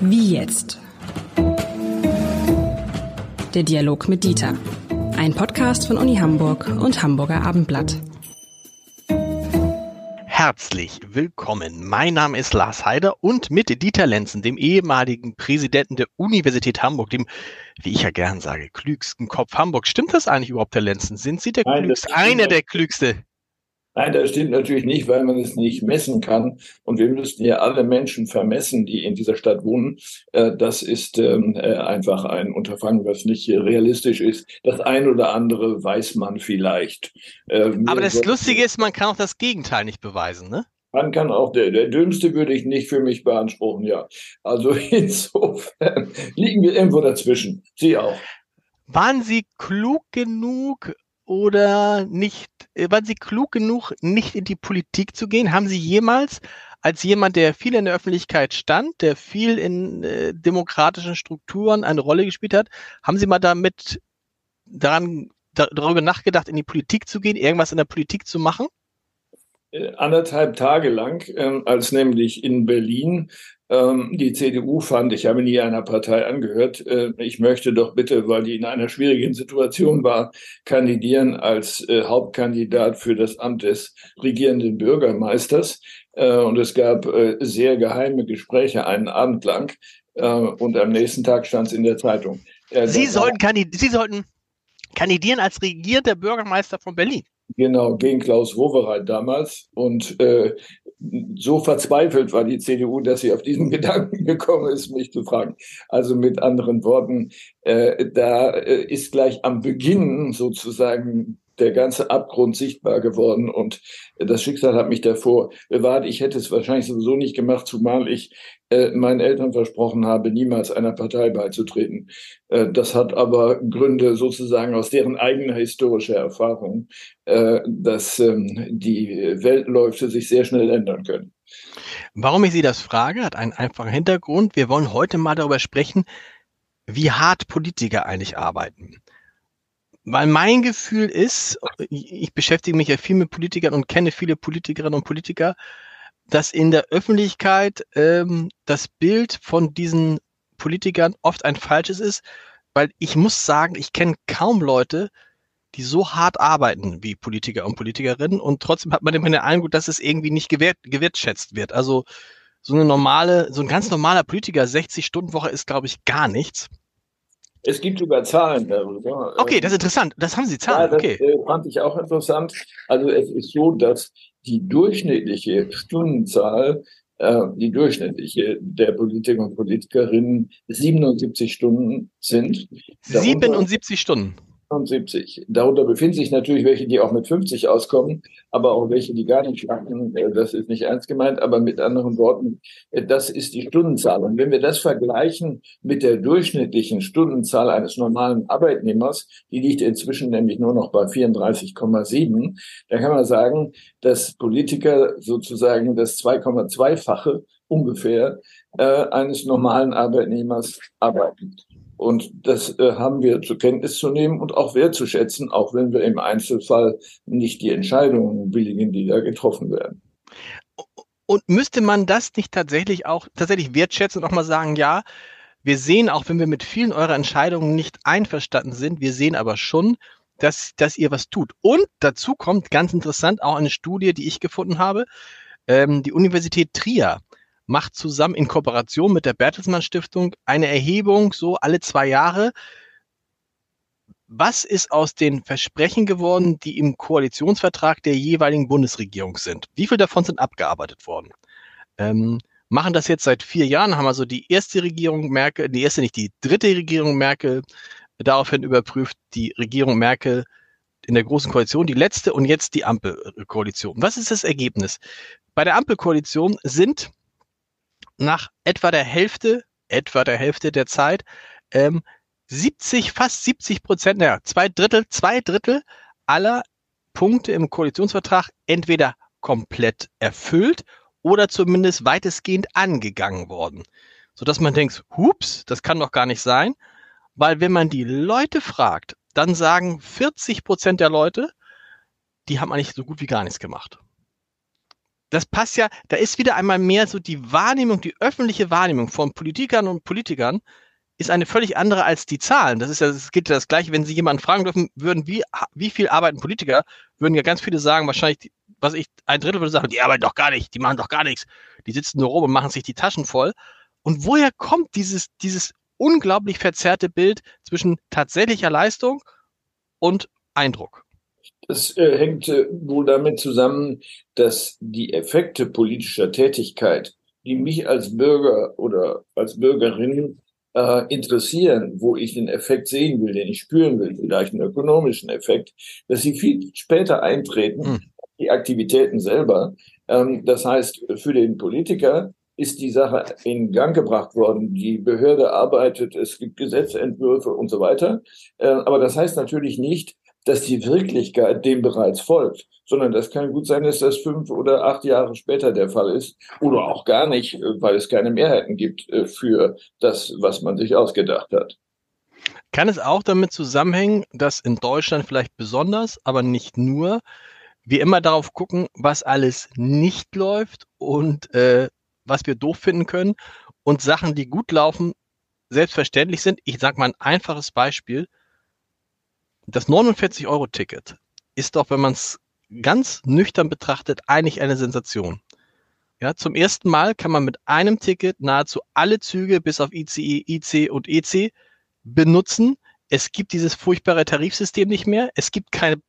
Wie jetzt? Der Dialog mit Dieter. Ein Podcast von Uni Hamburg und Hamburger Abendblatt. Herzlich willkommen. Mein Name ist Lars Heider und mit Dieter Lenzen, dem ehemaligen Präsidenten der Universität Hamburg, dem, wie ich ja gern sage, klügsten Kopf Hamburg. Stimmt das eigentlich überhaupt, Herr Lenzen? Sind Sie der Nein, klügste? Einer der klügste? Nein, das stimmt natürlich nicht, weil man es nicht messen kann. Und wir müssten ja alle Menschen vermessen, die in dieser Stadt wohnen. Äh, das ist ähm, äh, einfach ein Unterfangen, was nicht realistisch ist. Das ein oder andere weiß man vielleicht. Äh, Aber das Lustige ist, man kann auch das Gegenteil nicht beweisen, ne? Man kann auch, der, der dümmste würde ich nicht für mich beanspruchen, ja. Also insofern liegen wir irgendwo dazwischen. Sie auch. Waren Sie klug genug, oder nicht, äh, waren Sie klug genug, nicht in die Politik zu gehen? Haben Sie jemals als jemand, der viel in der Öffentlichkeit stand, der viel in äh, demokratischen Strukturen eine Rolle gespielt hat, haben Sie mal damit daran darüber nachgedacht, in die Politik zu gehen, irgendwas in der Politik zu machen? Äh, anderthalb Tage lang, äh, als nämlich in Berlin ähm, die CDU fand, ich habe nie einer Partei angehört, äh, ich möchte doch bitte, weil die in einer schwierigen Situation war, kandidieren als äh, Hauptkandidat für das Amt des regierenden Bürgermeisters. Und es gab sehr geheime Gespräche einen Abend lang. Und am nächsten Tag stand es in der Zeitung. Sie, sollten Sie sollten kandidieren als regierender Bürgermeister von Berlin. Genau, gegen Klaus Wowereit damals. Und äh, so verzweifelt war die CDU, dass sie auf diesen Gedanken gekommen ist, mich zu fragen. Also mit anderen Worten, äh, da äh, ist gleich am Beginn sozusagen der ganze Abgrund sichtbar geworden und das Schicksal hat mich davor bewahrt. Ich hätte es wahrscheinlich sowieso nicht gemacht, zumal ich äh, meinen Eltern versprochen habe, niemals einer Partei beizutreten. Äh, das hat aber Gründe sozusagen aus deren eigener historischer Erfahrung, äh, dass ähm, die Weltläufe sich sehr schnell ändern können. Warum ich Sie das frage, hat einen einfachen Hintergrund. Wir wollen heute mal darüber sprechen, wie hart Politiker eigentlich arbeiten. Weil mein Gefühl ist, ich beschäftige mich ja viel mit Politikern und kenne viele Politikerinnen und Politiker, dass in der Öffentlichkeit ähm, das Bild von diesen Politikern oft ein falsches ist, weil ich muss sagen, ich kenne kaum Leute, die so hart arbeiten wie Politiker und Politikerinnen und trotzdem hat man immer den Eindruck, dass es irgendwie nicht gewert, gewertschätzt wird. Also so eine normale, so ein ganz normaler Politiker, 60-Stunden-Woche ist, glaube ich, gar nichts. Es gibt sogar Zahlen darüber. Okay, das ist interessant. Das haben Sie Zahlen. Ja, das okay. Äh, fand ich auch interessant. Also es ist so, dass die durchschnittliche Stundenzahl, äh, die durchschnittliche der Politiker und Politikerinnen 77 Stunden sind. 77 Stunden. 75. Darunter befinden sich natürlich welche, die auch mit 50 auskommen, aber auch welche, die gar nicht schaffen. Äh, das ist nicht ernst gemeint, aber mit anderen Worten, äh, das ist die Stundenzahl. Und wenn wir das vergleichen mit der durchschnittlichen Stundenzahl eines normalen Arbeitnehmers, die liegt inzwischen nämlich nur noch bei 34,7, dann kann man sagen, dass Politiker sozusagen das 2,2-fache ungefähr äh, eines normalen Arbeitnehmers arbeiten. Und das äh, haben wir zur Kenntnis zu nehmen und auch wertzuschätzen, auch wenn wir im Einzelfall nicht die Entscheidungen billigen, die da getroffen werden. Und müsste man das nicht tatsächlich auch tatsächlich wertschätzen und auch mal sagen, ja, wir sehen, auch wenn wir mit vielen eurer Entscheidungen nicht einverstanden sind, wir sehen aber schon, dass, dass ihr was tut. Und dazu kommt ganz interessant auch eine Studie, die ich gefunden habe. Ähm, die Universität Trier macht zusammen in Kooperation mit der Bertelsmann Stiftung eine Erhebung so alle zwei Jahre. Was ist aus den Versprechen geworden, die im Koalitionsvertrag der jeweiligen Bundesregierung sind? Wie viel davon sind abgearbeitet worden? Ähm, machen das jetzt seit vier Jahren, haben also die erste Regierung Merkel, die erste nicht, die dritte Regierung Merkel daraufhin überprüft, die Regierung Merkel in der Großen Koalition, die letzte und jetzt die Ampelkoalition. Was ist das Ergebnis? Bei der Ampelkoalition sind nach etwa der Hälfte, etwa der Hälfte der Zeit, ähm, 70, fast 70 Prozent, naja, zwei Drittel, zwei Drittel aller Punkte im Koalitionsvertrag entweder komplett erfüllt oder zumindest weitestgehend angegangen worden. Sodass man denkt, hups, das kann doch gar nicht sein, weil wenn man die Leute fragt, dann sagen 40 Prozent der Leute, die haben eigentlich so gut wie gar nichts gemacht. Das passt ja, da ist wieder einmal mehr so die Wahrnehmung, die öffentliche Wahrnehmung von Politikern und Politikern ist eine völlig andere als die Zahlen. Das ist ja, das gilt ja das Gleiche, wenn Sie jemanden fragen dürfen würden, wie, wie viel arbeiten Politiker, würden ja ganz viele sagen, wahrscheinlich, was ich, ein Drittel würde sagen, die arbeiten doch gar nicht, die machen doch gar nichts. Die sitzen nur rum und machen sich die Taschen voll. Und woher kommt dieses, dieses unglaublich verzerrte Bild zwischen tatsächlicher Leistung und Eindruck? Das äh, hängt äh, wohl damit zusammen, dass die Effekte politischer Tätigkeit, die mich als Bürger oder als Bürgerin äh, interessieren, wo ich den Effekt sehen will, den ich spüren will, vielleicht einen ökonomischen Effekt, dass sie viel später eintreten, hm. die Aktivitäten selber. Ähm, das heißt, für den Politiker ist die Sache in Gang gebracht worden. Die Behörde arbeitet, es gibt Gesetzentwürfe und so weiter. Äh, aber das heißt natürlich nicht, dass die Wirklichkeit dem bereits folgt, sondern das kann gut sein, dass das fünf oder acht Jahre später der Fall ist oder auch gar nicht, äh, weil es keine Mehrheiten gibt äh, für das, was man sich ausgedacht hat. Kann es auch damit zusammenhängen, dass in Deutschland vielleicht besonders, aber nicht nur, wir immer darauf gucken, was alles nicht läuft und äh, was wir doof finden können und Sachen, die gut laufen, selbstverständlich sind. Ich sage mal ein einfaches Beispiel. Das 49-Euro-Ticket ist doch, wenn man es ganz nüchtern betrachtet, eigentlich eine Sensation. Ja, zum ersten Mal kann man mit einem Ticket nahezu alle Züge bis auf ICE, IC und EC benutzen. Es gibt dieses furchtbare Tarifsystem nicht mehr. Es gibt keine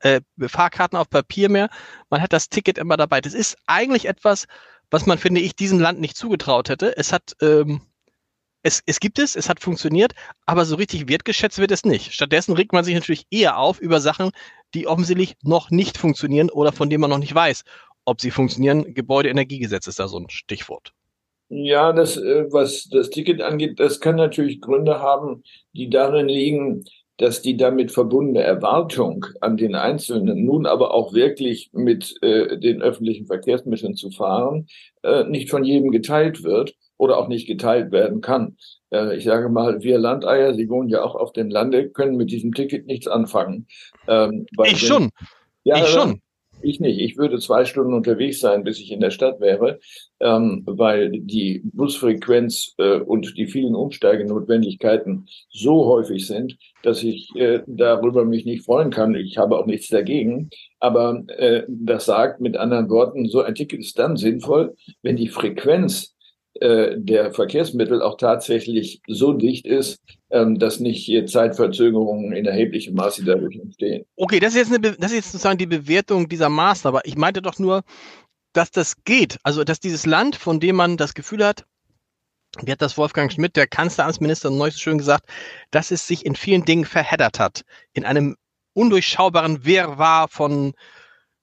äh, Fahrkarten auf Papier mehr. Man hat das Ticket immer dabei. Das ist eigentlich etwas, was man, finde ich, diesem Land nicht zugetraut hätte. Es hat ähm, es, es gibt es, es hat funktioniert, aber so richtig wertgeschätzt wird es nicht. Stattdessen regt man sich natürlich eher auf über Sachen, die offensichtlich noch nicht funktionieren oder von denen man noch nicht weiß, ob sie funktionieren. Gebäudeenergiegesetz ist da so ein Stichwort. Ja, das, äh, was das Ticket angeht, das kann natürlich Gründe haben, die darin liegen, dass die damit verbundene Erwartung an den Einzelnen, nun aber auch wirklich mit äh, den öffentlichen Verkehrsmitteln zu fahren, äh, nicht von jedem geteilt wird oder auch nicht geteilt werden kann. Äh, ich sage mal, wir Landeier, Sie wohnen ja auch auf dem Lande, können mit diesem Ticket nichts anfangen. Ähm, ich schon. Ja, ich schon. Ich nicht. Ich würde zwei Stunden unterwegs sein, bis ich in der Stadt wäre, ähm, weil die Busfrequenz äh, und die vielen Umsteigenotwendigkeiten so häufig sind, dass ich äh, darüber mich nicht freuen kann. Ich habe auch nichts dagegen. Aber äh, das sagt mit anderen Worten, so ein Ticket ist dann sinnvoll, wenn die Frequenz äh, der Verkehrsmittel auch tatsächlich so dicht ist, ähm, dass nicht hier Zeitverzögerungen in erheblichem Maße dadurch entstehen. Okay, das ist jetzt, eine, das ist jetzt sozusagen die Bewertung dieser Maßnahme. Aber ich meinte doch nur, dass das geht. Also, dass dieses Land, von dem man das Gefühl hat, wie hat das Wolfgang Schmidt, der Kanzleramtsminister, neulich so schön gesagt, dass es sich in vielen Dingen verheddert hat. In einem undurchschaubaren Wirrwarr von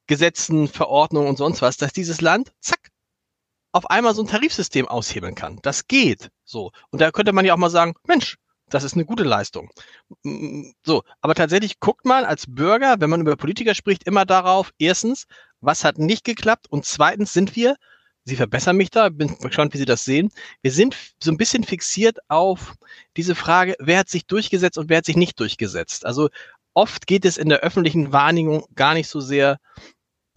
Gesetzen, Verordnungen und sonst was, dass dieses Land, zack, auf einmal so ein Tarifsystem aushebeln kann. Das geht so. Und da könnte man ja auch mal sagen, Mensch, das ist eine gute Leistung. So, aber tatsächlich guckt man als Bürger, wenn man über Politiker spricht, immer darauf, erstens, was hat nicht geklappt und zweitens sind wir, Sie verbessern mich da, bin gespannt, wie Sie das sehen. Wir sind so ein bisschen fixiert auf diese Frage, wer hat sich durchgesetzt und wer hat sich nicht durchgesetzt. Also oft geht es in der öffentlichen Wahrnehmung gar nicht so sehr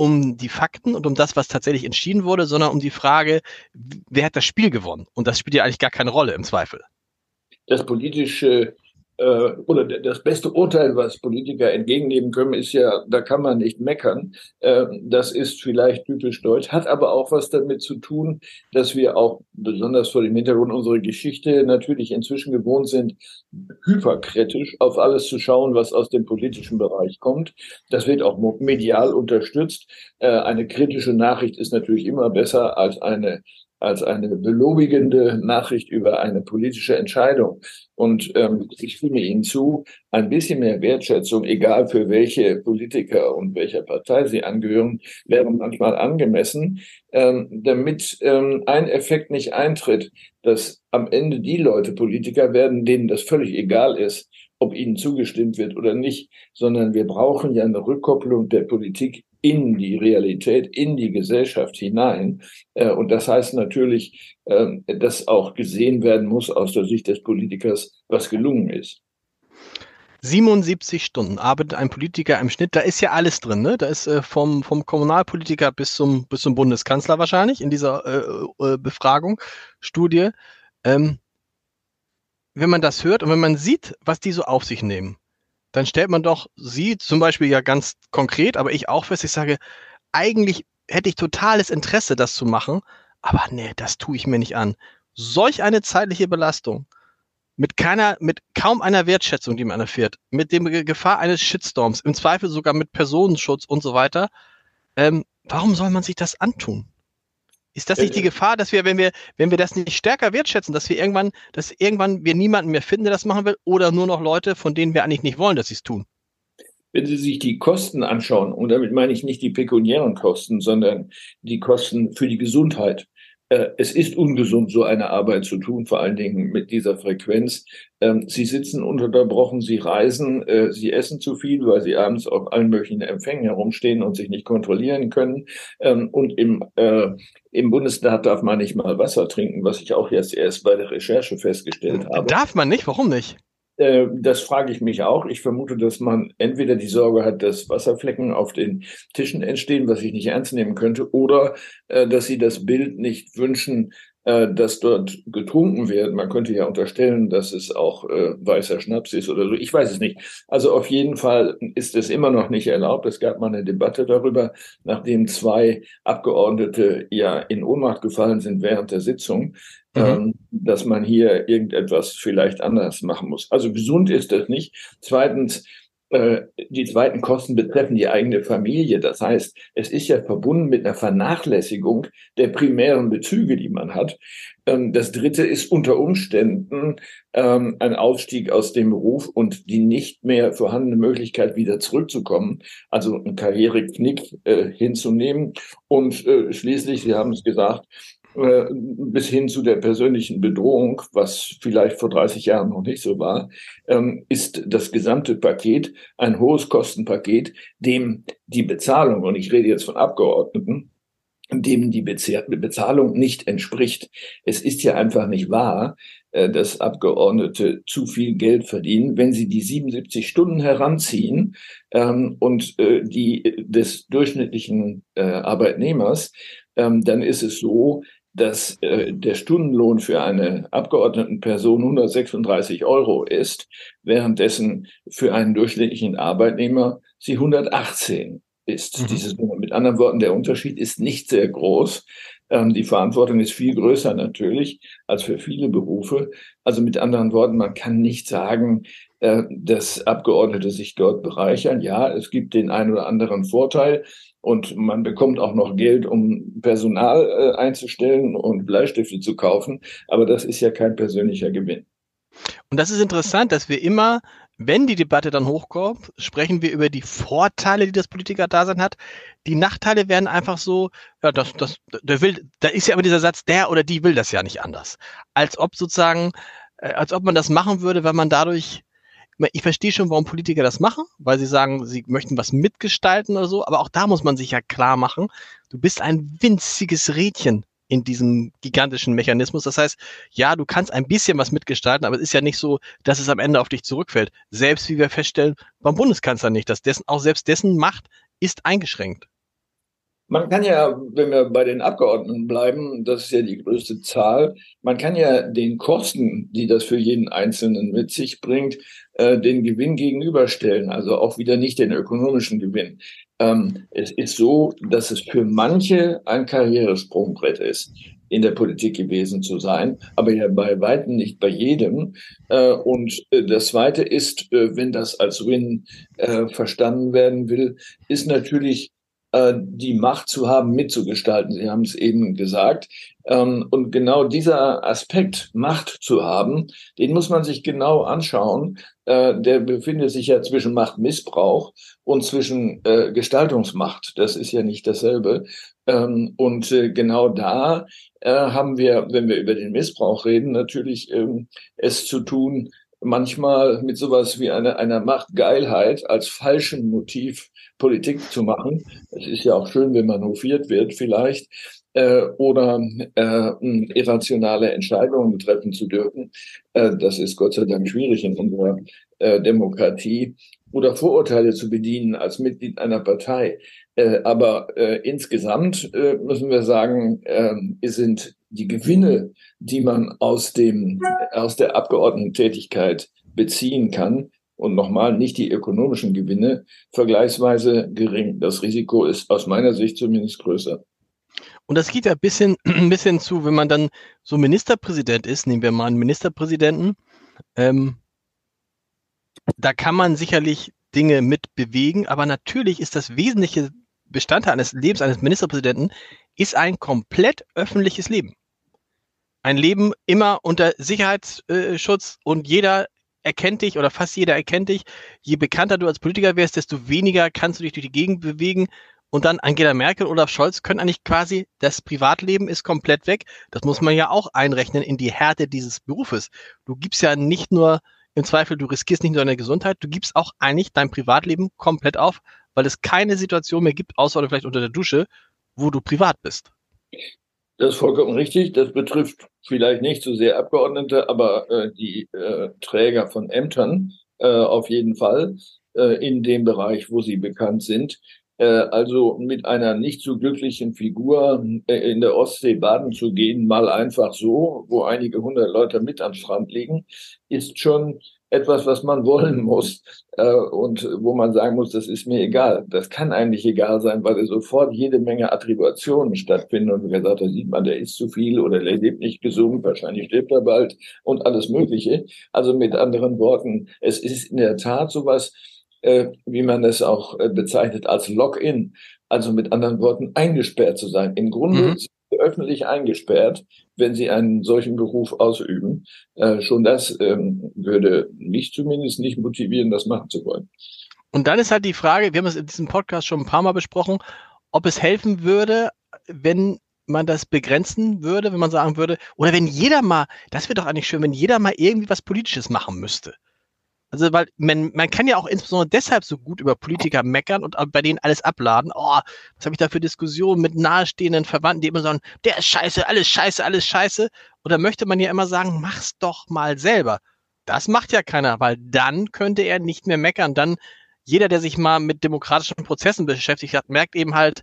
um die Fakten und um das, was tatsächlich entschieden wurde, sondern um die Frage, wer hat das Spiel gewonnen? Und das spielt ja eigentlich gar keine Rolle im Zweifel. Das politische äh, oder das beste Urteil, was Politiker entgegennehmen können, ist ja, da kann man nicht meckern. Äh, das ist vielleicht typisch deutsch, hat aber auch was damit zu tun, dass wir auch besonders vor dem Hintergrund unserer Geschichte natürlich inzwischen gewohnt sind, hyperkritisch auf alles zu schauen, was aus dem politischen Bereich kommt. Das wird auch medial unterstützt. Äh, eine kritische Nachricht ist natürlich immer besser als eine als eine belobigende Nachricht über eine politische Entscheidung. Und ähm, ich stimme Ihnen zu, ein bisschen mehr Wertschätzung, egal für welche Politiker und welcher Partei sie angehören, wäre manchmal angemessen, ähm, damit ähm, ein Effekt nicht eintritt, dass am Ende die Leute Politiker werden, denen das völlig egal ist, ob ihnen zugestimmt wird oder nicht, sondern wir brauchen ja eine Rückkopplung der Politik in die Realität, in die Gesellschaft hinein. Äh, und das heißt natürlich, ähm, dass auch gesehen werden muss aus der Sicht des Politikers, was gelungen ist. 77 Stunden arbeitet ein Politiker im Schnitt. Da ist ja alles drin. Ne? Da ist äh, vom, vom Kommunalpolitiker bis zum, bis zum Bundeskanzler wahrscheinlich in dieser äh, äh, Befragung, Studie. Ähm, wenn man das hört und wenn man sieht, was die so auf sich nehmen, dann stellt man doch sie zum Beispiel ja ganz konkret, aber ich auch fest, ich sage, eigentlich hätte ich totales Interesse, das zu machen, aber nee, das tue ich mir nicht an. Solch eine zeitliche Belastung mit keiner, mit kaum einer Wertschätzung, die man erfährt, mit dem Gefahr eines Shitstorms, im Zweifel sogar mit Personenschutz und so weiter. Ähm, warum soll man sich das antun? Ist das nicht die Gefahr, dass wir, wenn wir, wenn wir das nicht stärker wertschätzen, dass wir irgendwann, dass irgendwann wir niemanden mehr finden, der das machen will, oder nur noch Leute, von denen wir eigentlich nicht wollen, dass sie es tun? Wenn Sie sich die Kosten anschauen, und damit meine ich nicht die pekuniären Kosten, sondern die Kosten für die Gesundheit, äh, es ist ungesund, so eine Arbeit zu tun, vor allen Dingen mit dieser Frequenz. Ähm, sie sitzen unterbrochen, Sie reisen, äh, Sie essen zu viel, weil Sie abends auf allen möglichen Empfängen herumstehen und sich nicht kontrollieren können. Ähm, und im, äh, im Bundesstaat darf man nicht mal Wasser trinken, was ich auch jetzt erst bei der Recherche festgestellt habe. Darf man nicht? Warum nicht? Äh, das frage ich mich auch. Ich vermute, dass man entweder die Sorge hat, dass Wasserflecken auf den Tischen entstehen, was ich nicht ernst nehmen könnte, oder äh, dass sie das Bild nicht wünschen, äh, dass dort getrunken wird. Man könnte ja unterstellen, dass es auch äh, weißer Schnaps ist oder so. Ich weiß es nicht. Also auf jeden Fall ist es immer noch nicht erlaubt. Es gab mal eine Debatte darüber, nachdem zwei Abgeordnete ja in Ohnmacht gefallen sind während der Sitzung, mhm. ähm, dass man hier irgendetwas vielleicht anders machen muss. Also gesund ist das nicht. Zweitens, äh, die zweiten Kosten betreffen die eigene Familie. Das heißt, es ist ja verbunden mit einer Vernachlässigung der primären Bezüge, die man hat. Ähm, das dritte ist unter Umständen ähm, ein Ausstieg aus dem Beruf und die nicht mehr vorhandene Möglichkeit, wieder zurückzukommen, also einen Karriereknick äh, hinzunehmen. Und äh, schließlich, Sie haben es gesagt, äh, bis hin zu der persönlichen Bedrohung, was vielleicht vor 30 Jahren noch nicht so war, ähm, ist das gesamte Paket ein hohes Kostenpaket, dem die Bezahlung, und ich rede jetzt von Abgeordneten, dem die Bezahlung nicht entspricht. Es ist ja einfach nicht wahr, äh, dass Abgeordnete zu viel Geld verdienen, wenn sie die 77 Stunden heranziehen ähm, und äh, die des durchschnittlichen Arbeitnehmers, ähm, dann ist es so, dass äh, der Stundenlohn für eine Abgeordnetenperson 136 Euro ist, währenddessen für einen durchschnittlichen Arbeitnehmer sie 118 ist. Mhm. Diese Mit anderen Worten, der Unterschied ist nicht sehr groß. Ähm, die Verantwortung ist viel größer natürlich als für viele Berufe. Also mit anderen Worten, man kann nicht sagen, äh, dass Abgeordnete sich dort bereichern. Ja, es gibt den einen oder anderen Vorteil, und man bekommt auch noch Geld, um Personal äh, einzustellen und Bleistifte zu kaufen. Aber das ist ja kein persönlicher Gewinn. Und das ist interessant, dass wir immer, wenn die Debatte dann hochkommt, sprechen wir über die Vorteile, die das Politikerdasein hat. Die Nachteile werden einfach so, ja, das, das, der will, da ist ja aber dieser Satz, der oder die will das ja nicht anders. Als ob sozusagen, äh, als ob man das machen würde, weil man dadurch ich verstehe schon, warum Politiker das machen, weil sie sagen, sie möchten was mitgestalten oder so, aber auch da muss man sich ja klar machen, du bist ein winziges Rädchen in diesem gigantischen Mechanismus. Das heißt, ja, du kannst ein bisschen was mitgestalten, aber es ist ja nicht so, dass es am Ende auf dich zurückfällt. Selbst wie wir feststellen, beim Bundeskanzler nicht, dass dessen, auch selbst dessen Macht ist eingeschränkt. Man kann ja, wenn wir bei den Abgeordneten bleiben, das ist ja die größte Zahl, man kann ja den Kosten, die das für jeden Einzelnen mit sich bringt, äh, den Gewinn gegenüberstellen, also auch wieder nicht den ökonomischen Gewinn. Ähm, es ist so, dass es für manche ein Karrieresprungbrett ist in der Politik gewesen zu sein, aber ja bei weitem nicht bei jedem. Äh, und äh, das Zweite ist, äh, wenn das als Win äh, verstanden werden will, ist natürlich äh, die Macht zu haben, mitzugestalten. Sie haben es eben gesagt. Ähm, und genau dieser Aspekt, Macht zu haben, den muss man sich genau anschauen. Äh, der befindet sich ja zwischen Machtmissbrauch und zwischen äh, Gestaltungsmacht. Das ist ja nicht dasselbe. Ähm, und genau da haben wir, wenn wir über den Missbrauch reden, natürlich ähm, es zu tun, manchmal mit sowas wie einer, einer Machtgeilheit als falschem Motiv Politik zu machen. Es ist ja auch schön, wenn man hofiert wird vielleicht. äh, oder äh, irrationale Entscheidungen treffen zu dürfen. Äh, das ist Gott sei Dank schwierig in unserer äh, Demokratie. Oder Vorurteile zu bedienen als Mitglied einer Partei. Äh, aber äh, insgesamt äh, müssen wir sagen, äh, sind die Gewinne, die man aus dem aus der Abgeordnetentätigkeit beziehen kann, und nochmal nicht die ökonomischen Gewinne, vergleichsweise gering. Das Risiko ist aus meiner Sicht zumindest größer. Und das geht ja ein bisschen, ein bisschen zu, wenn man dann so Ministerpräsident ist, nehmen wir mal einen Ministerpräsidenten, ähm, da kann man sicherlich Dinge mit bewegen, aber natürlich ist das wesentliche Bestandteil eines Lebens eines Ministerpräsidenten ist ein komplett öffentliches Leben. Ein Leben immer unter Sicherheitsschutz und jeder erkennt dich oder fast jeder erkennt dich. Je bekannter du als Politiker wärst, desto weniger kannst du dich durch die Gegend bewegen. Und dann Angela Merkel, Olaf Scholz können eigentlich quasi, das Privatleben ist komplett weg. Das muss man ja auch einrechnen in die Härte dieses Berufes. Du gibst ja nicht nur im Zweifel, du riskierst nicht nur deine Gesundheit, du gibst auch eigentlich dein Privatleben komplett auf, weil es keine Situation mehr gibt, außer vielleicht unter der Dusche, wo du privat bist. Das ist vollkommen richtig. Das betrifft vielleicht nicht so sehr Abgeordnete, aber äh, die äh, Träger von Ämtern äh, auf jeden Fall äh, in dem Bereich, wo sie bekannt sind. Äh, also mit einer nicht so glücklichen Figur äh, in der Ostsee baden zu gehen, mal einfach so, wo einige hundert Leute mit am Strand liegen, ist schon etwas, was man wollen muss äh, und wo man sagen muss, das ist mir egal. Das kann eigentlich egal sein, weil sofort jede Menge Attributionen stattfinden und wie gesagt, da sieht man, der isst zu viel oder der lebt nicht gesund, wahrscheinlich stirbt er bald und alles Mögliche. Also mit anderen Worten, es ist in der Tat sowas, äh, wie man es auch äh, bezeichnet als Login. Also mit anderen Worten, eingesperrt zu sein. Im Grunde mhm öffentlich eingesperrt, wenn sie einen solchen Beruf ausüben. Äh, schon das ähm, würde mich zumindest nicht motivieren, das machen zu wollen. Und dann ist halt die Frage, wir haben es in diesem Podcast schon ein paar Mal besprochen, ob es helfen würde, wenn man das begrenzen würde, wenn man sagen würde, oder wenn jeder mal, das wäre doch eigentlich schön, wenn jeder mal irgendwie was Politisches machen müsste. Also, weil man, man kann ja auch insbesondere deshalb so gut über Politiker meckern und bei denen alles abladen. Oh, was habe ich da für Diskussionen mit nahestehenden Verwandten, die immer sagen, der ist scheiße, alles scheiße, alles scheiße. Oder möchte man ja immer sagen, mach's doch mal selber. Das macht ja keiner, weil dann könnte er nicht mehr meckern. Dann jeder, der sich mal mit demokratischen Prozessen beschäftigt hat, merkt eben halt,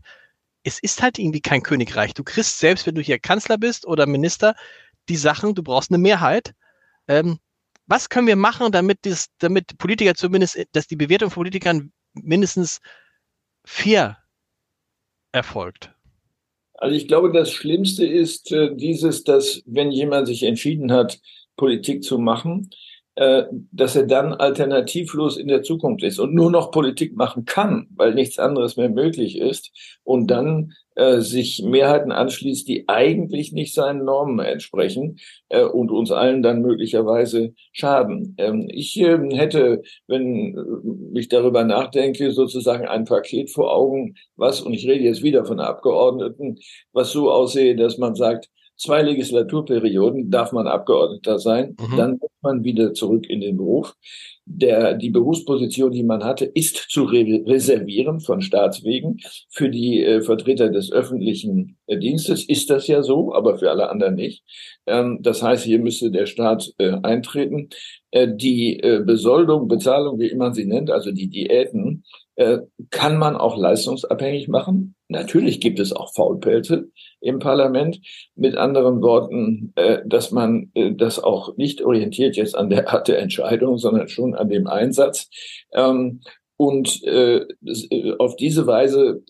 es ist halt irgendwie kein Königreich. Du kriegst selbst, wenn du hier Kanzler bist oder Minister, die Sachen, du brauchst eine Mehrheit. Ähm, was können wir machen, damit, das, damit Politiker zumindest, dass die Bewertung von Politikern mindestens fair erfolgt? Also ich glaube, das Schlimmste ist äh, dieses, dass wenn jemand sich entschieden hat, Politik zu machen, äh, dass er dann alternativlos in der Zukunft ist und nur noch Politik machen kann, weil nichts anderes mehr möglich ist und dann äh, sich Mehrheiten anschließt, die eigentlich nicht seinen Normen entsprechen äh, und uns allen dann möglicherweise schaden. Ähm, ich äh, hätte, wenn äh, ich darüber nachdenke, sozusagen ein Paket vor Augen, was, und ich rede jetzt wieder von Abgeordneten, was so aussehe, dass man sagt, zwei Legislaturperioden darf man Abgeordneter sein, mhm. dann muss man wieder zurück in den Beruf. Der, die Berufsposition, die man hatte, ist zu re reservieren von Staatswegen. Für die äh, Vertreter des öffentlichen äh, Dienstes ist das ja so, aber für alle anderen nicht. Ähm, das heißt, hier müsste der Staat äh, eintreten. Äh, die äh, Besoldung, Bezahlung, wie immer sie nennt, also die Diäten, äh, kann man auch leistungsabhängig machen. Natürlich gibt es auch Faulpelze im Parlament. Mit anderen Worten, äh, dass man äh, das auch nicht orientiert jetzt an der Art der Entscheidung, sondern schon an dem Einsatz. Ähm, und äh, auf diese Weise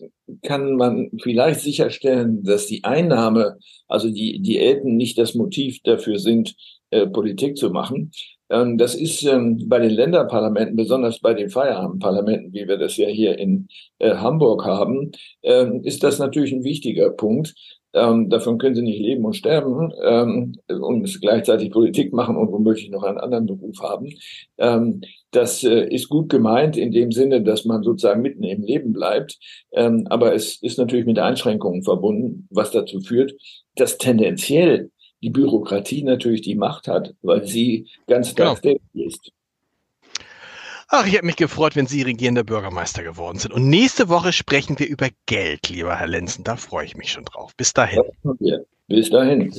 kann man vielleicht sicherstellen, dass die Einnahme, also die Diäten nicht das Motiv dafür sind, äh, Politik zu machen, ähm, das ist ähm, bei den Länderparlamenten, besonders bei den Feierabendparlamenten, wie wir das ja hier in äh, Hamburg haben, ähm, ist das natürlich ein wichtiger Punkt. davon können sie nicht leben und sterben und gleichzeitig Politik machen und womöglich noch einen anderen Beruf haben. das äh, ist gut gemeint in dem Sinne, dass man sozusagen mitten im Leben bleibt. aber es ist natürlich mit Einschränkungen verbunden, was dazu führt, dass tendenziell die Bürokratie natürlich die Macht hat, weil sie ganz genau. ist. Ach, ich hätte mich gefreut, wenn Sie regierender Bürgermeister geworden sind. Und nächste Woche sprechen wir über Geld, lieber Herr Lenzen. Da freue ich mich schon drauf. Bis dahin. Bis dahin.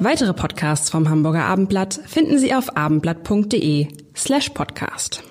Weitere Podcasts vom Hamburger Abendblatt finden Sie auf abendblatt.de slash podcast.